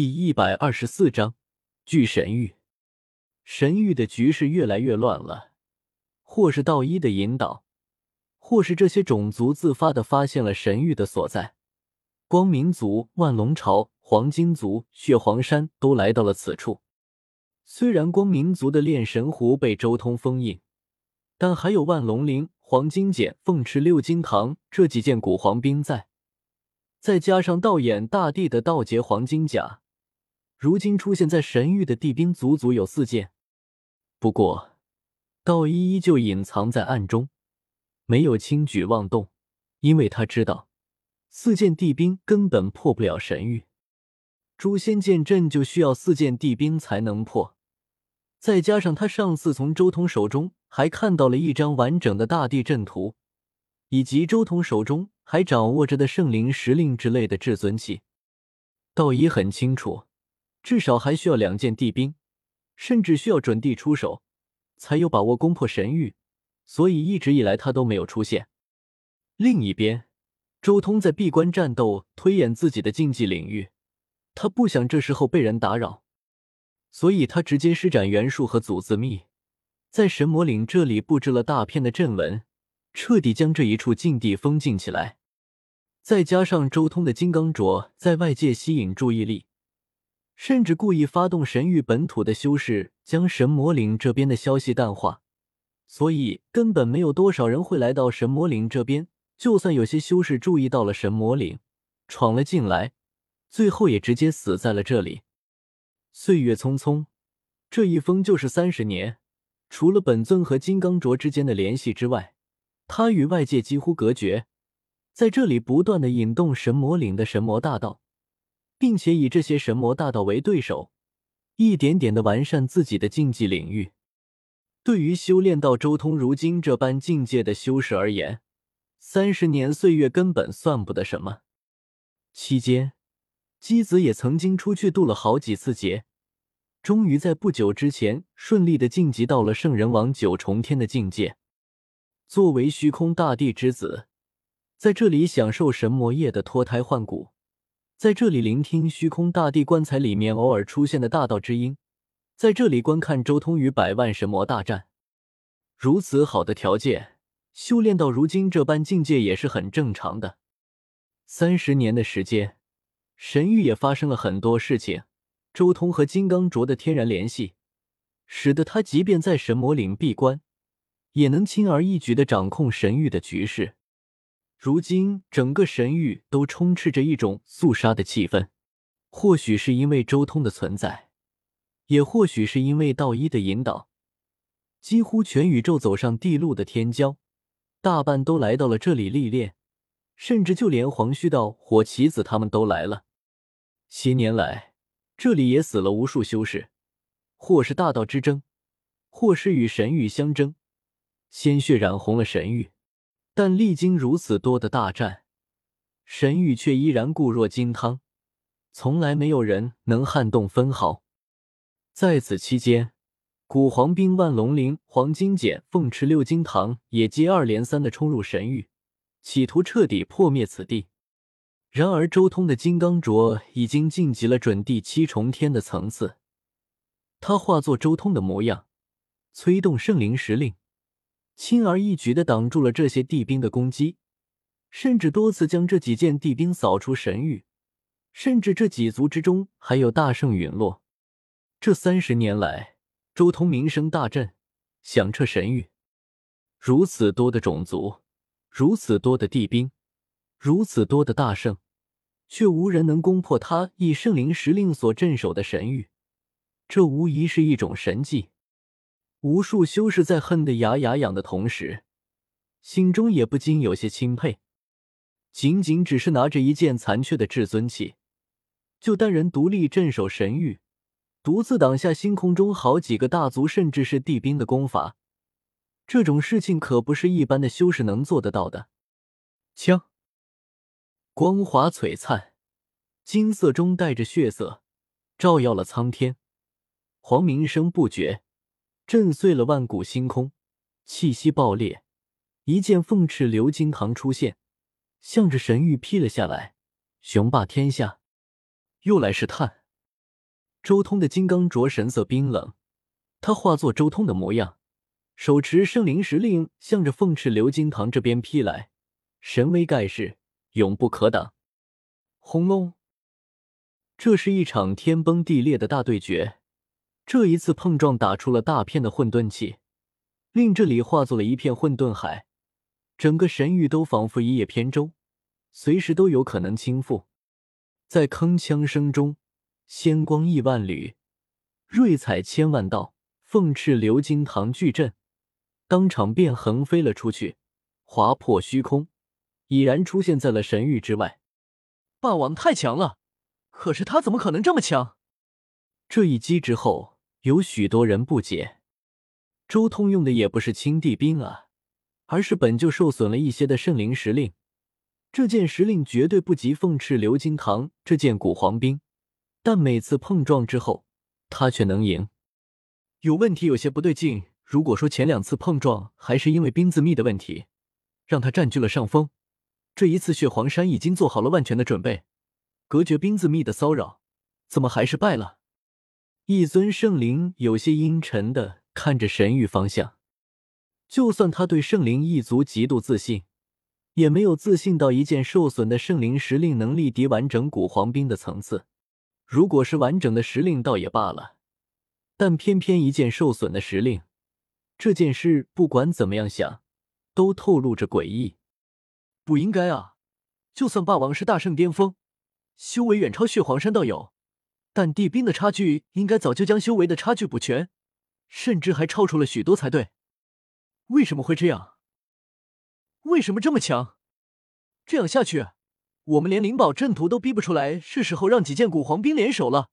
第一百二十四章巨神域。神域的局势越来越乱了，或是道一的引导，或是这些种族自发的发现了神域的所在。光明族、万龙朝、黄金族、血皇山都来到了此处。虽然光明族的炼神壶被周通封印，但还有万龙鳞、黄金锏、凤翅六金堂这几件古黄兵在，再加上道眼大帝的道劫黄金甲。如今出现在神域的地兵足足有四件，不过道一依旧隐藏在暗中，没有轻举妄动，因为他知道四件地兵根本破不了神域。诛仙剑阵就需要四件地兵才能破，再加上他上次从周通手中还看到了一张完整的大地阵图，以及周通手中还掌握着的圣灵石令之类的至尊器，道一很清楚。至少还需要两件地兵，甚至需要准地出手，才有把握攻破神域。所以一直以来他都没有出现。另一边，周通在闭关战斗，推演自己的禁忌领域。他不想这时候被人打扰，所以他直接施展元术和祖字秘，在神魔岭这里布置了大片的阵纹，彻底将这一处禁地封禁起来。再加上周通的金刚镯在外界吸引注意力。甚至故意发动神域本土的修士，将神魔岭这边的消息淡化，所以根本没有多少人会来到神魔岭这边。就算有些修士注意到了神魔岭，闯了进来，最后也直接死在了这里。岁月匆匆，这一封就是三十年。除了本尊和金刚镯之间的联系之外，他与外界几乎隔绝，在这里不断的引动神魔岭的神魔大道。并且以这些神魔大道为对手，一点点的完善自己的竞技领域。对于修炼到周通如今这般境界的修士而言，三十年岁月根本算不得什么。期间，姬子也曾经出去渡了好几次劫，终于在不久之前顺利的晋级到了圣人王九重天的境界。作为虚空大帝之子，在这里享受神魔业的脱胎换骨。在这里聆听虚空大帝棺材里面偶尔出现的大道之音，在这里观看周通与百万神魔大战，如此好的条件，修炼到如今这般境界也是很正常的。三十年的时间，神域也发生了很多事情。周通和金刚镯的天然联系，使得他即便在神魔岭闭关，也能轻而易举的掌控神域的局势。如今，整个神域都充斥着一种肃杀的气氛。或许是因为周通的存在，也或许是因为道一的引导，几乎全宇宙走上地路的天骄，大半都来到了这里历练，甚至就连黄须道、火棋子他们都来了。些年来，这里也死了无数修士，或是大道之争，或是与神域相争，鲜血染红了神域。但历经如此多的大战，神域却依然固若金汤，从来没有人能撼动分毫。在此期间，古黄兵万龙鳞、黄金锏、凤翅六金堂也接二连三的冲入神域，企图彻底破灭此地。然而，周通的金刚镯已经晋级了准地七重天的层次，他化作周通的模样，催动圣灵石令。轻而易举的挡住了这些地兵的攻击，甚至多次将这几件地兵扫出神域，甚至这几族之中还有大圣陨落。这三十年来，周通名声大振，响彻神域。如此多的种族，如此多的地兵，如此多的大圣，却无人能攻破他以圣灵石令所镇守的神域，这无疑是一种神迹。无数修士在恨得牙痒痒的同时，心中也不禁有些钦佩。仅仅只是拿着一件残缺的至尊器，就单人独立镇守神域，独自挡下星空中好几个大族甚至是帝兵的攻伐，这种事情可不是一般的修士能做得到的。枪，光华璀璨，金色中带着血色，照耀了苍天，黄鸣声不绝。震碎了万古星空，气息爆裂，一剑凤翅鎏金堂出现，向着神域劈了下来，雄霸天下。又来试探。周通的金刚镯神色冰冷，他化作周通的模样，手持圣灵石令，向着凤翅鎏金堂这边劈来，神威盖世，永不可挡。轰隆！这是一场天崩地裂的大对决，这一次碰撞打出了大片的混沌气，令这里化作了一片混沌海，整个神域都仿佛一叶扁舟，随时都有可能倾覆。在铿锵声中。仙光亿万缕，瑞彩千万道，凤翅流金堂巨阵，当场便横飞了出去，划破虚空，已然出现在了神域之外。霸王太强了，可是他怎么可能这么强？这一击之后，有许多人不解。周通用的也不是青帝兵啊，而是本就受损了一些的圣灵石令。这件石令绝对不及凤翅鎏金堂这件古皇兵。但每次碰撞之后，他却能赢。有问题，有些不对劲。如果说前两次碰撞还是因为冰字密的问题，让他占据了上风，这一次血皇山已经做好了万全的准备，隔绝冰字密的骚扰，怎么还是败了？一尊圣灵有些阴沉的看着神域方向。就算他对圣灵一族极度自信，也没有自信到一件受损的圣灵时令能力敌完整古皇兵的层次。如果是完整的时令，倒也罢了，但偏偏一件受损的时令，这件事不管怎么样想，都透露着诡异。不应该啊！就算霸王是大圣巅峰，修为远超血皇山道友，但地兵的差距应该早就将修为的差距补全，甚至还超出了许多才对。为什么会这样？为什么这么强？这样下去？我们连灵宝阵图都逼不出来，是时候让几件古皇兵联手了。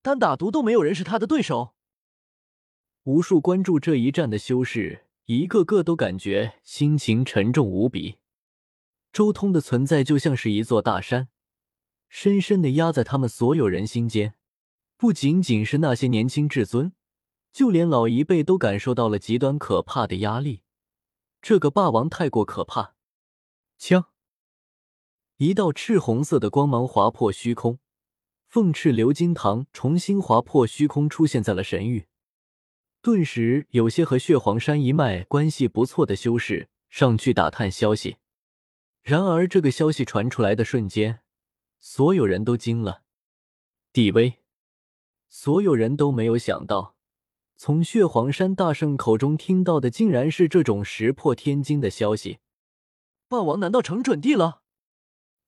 单打独斗，没有人是他的对手。无数关注这一战的修士，一个个都感觉心情沉重无比。周通的存在就像是一座大山，深深的压在他们所有人心间。不仅仅是那些年轻至尊，就连老一辈都感受到了极端可怕的压力。这个霸王太过可怕。枪。一道赤红色的光芒划破虚空，凤翅鎏金堂重新划破虚空，出现在了神域。顿时，有些和血皇山一脉关系不错的修士上去打探消息。然而，这个消息传出来的瞬间，所有人都惊了。帝威，所有人都没有想到，从血皇山大圣口中听到的竟然是这种石破天惊的消息。霸王难道成准帝了？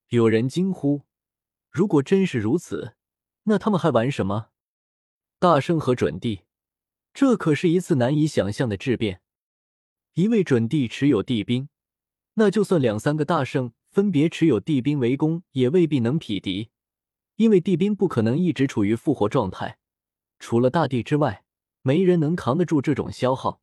有人惊呼：“如果真是如此，那他们还玩什么？大圣和准帝，这可是一次难以想象的质变。一位准帝持有帝兵，那就算两三个大圣分别持有地兵围攻，也未必能匹敌。因为地兵不可能一直处于复活状态，除了大地之外，没人能扛得住这种消耗。